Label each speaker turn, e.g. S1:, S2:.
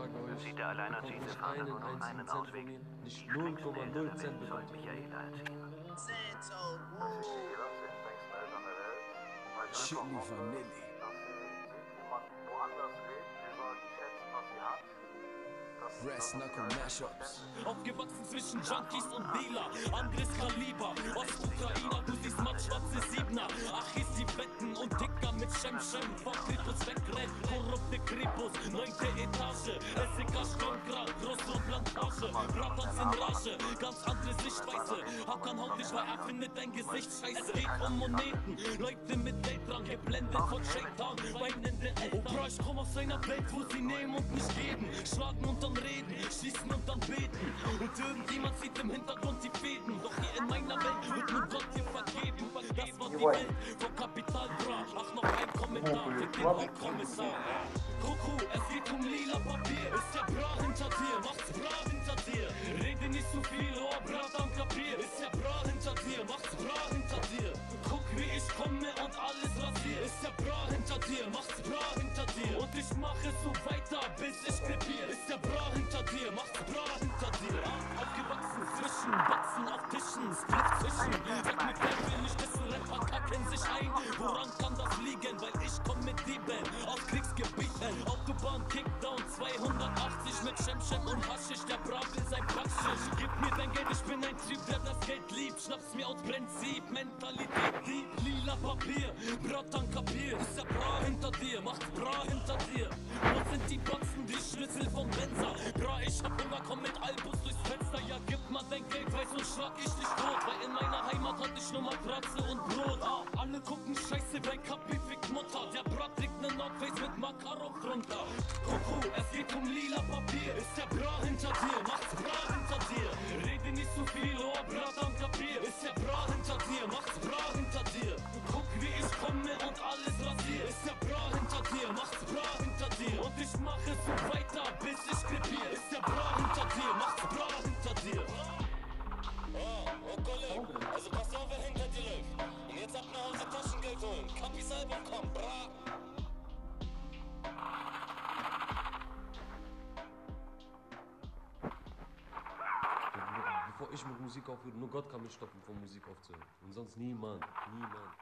S1: sage euch,
S2: Sieht der alleinerziehende Vater
S1: einen
S2: nur noch einen Ausweg?
S1: mir, nicht
S2: Die Schreckensbilder
S1: 0,0
S2: der
S1: Cent bekommt.
S2: Michaela erziehen.
S3: Santo, woo.
S4: Chili Vanilli. Brass Knuckle Mashups.
S5: Aufgewachsen zwischen Junkies und Dealer, anderes Kaliber. Ostukrainer, du siehst matt-schwarze Siebner. Achis, die Betten mit Schem-Schem. Vor Kritos wegrennt, korrupte Kripus, neunte Etage. SEK Sturmgrad, Großrotplantage. Bratans in Rage, ganz andere Sichtweise. Hakan haut dich, weil er findet dein Gesicht scheiße. Es geht um Moneten, Leute mit Geldrang, geblendet von Shaitan, weinende Eltern. Oh, bra, ich komm aus einer Welt, wo sie nehmen und nicht geben. Schlagen und dann reden, schießen und dann beten. Und irgendjemand sieht im Hintergrund die Fäden. Doch hier in meiner Welt wird nur Gott dir vergeben. Das war die Welt von Hauptkommissar. Kuckuck, es geht um lila Papier. Ist ja Bra hinter dir, macht's Bra hinter dir. Rede nicht so viel, oh Bra, dann kapier. Ist ja Bra hinter dir, macht's Bra hinter dir. Guck, wie ich komme und alles rasier. Ist ja Bra hinter dir, macht's Bra hinter dir. Und ich mache so weiter, bis ich krepier. Autobahn Kickdown 280 mit Schemschem und Haschisch. Der Bra will sein Praxis. Gib mir dein Geld, ich bin ein Typ, der das Geld liebt. Schnapp's mir aus Prinzip, Mentalität, die lila Papier. Bratan kapier, ist der Bra hinter dir, macht's Bra hinter dir. Wo sind die Boxen, die Schlüssel vom Benzer? Bra, ich hab Hunger, komm mit Albus durchs Fenster. Ja, gib mal dein Geld, weil sonst schlag ich dich tot. Weil in meiner Heimat hatte ich nur Matratze und Brot. Ah, alle gucken scheiße, weil Kapi
S1: Bevor ich mit Musik aufhöre, nur Gott kann mich stoppen, von Musik aufzuhören. Und sonst niemand, niemand.